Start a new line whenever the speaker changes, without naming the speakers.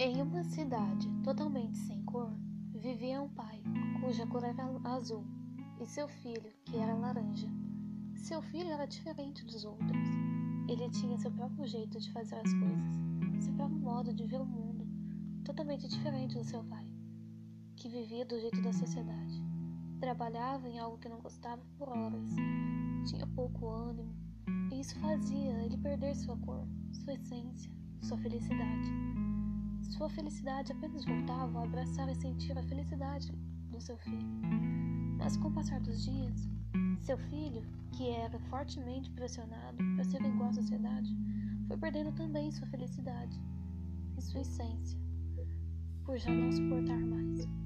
Em uma cidade totalmente sem cor, vivia um pai cuja cor era azul e seu filho, que era laranja. Seu filho era diferente dos outros. Ele tinha seu próprio jeito de fazer as coisas, seu próprio modo de ver o mundo, totalmente diferente do seu pai, que vivia do jeito da sociedade. Trabalhava em algo que não gostava por horas, tinha pouco ânimo, e isso fazia ele perder sua cor, sua essência, sua felicidade. Sua felicidade apenas voltava a abraçar e sentir a felicidade do seu filho. Mas com o passar dos dias, seu filho, que era fortemente pressionado para ser igual à sociedade, foi perdendo também sua felicidade e sua essência, por já não suportar mais.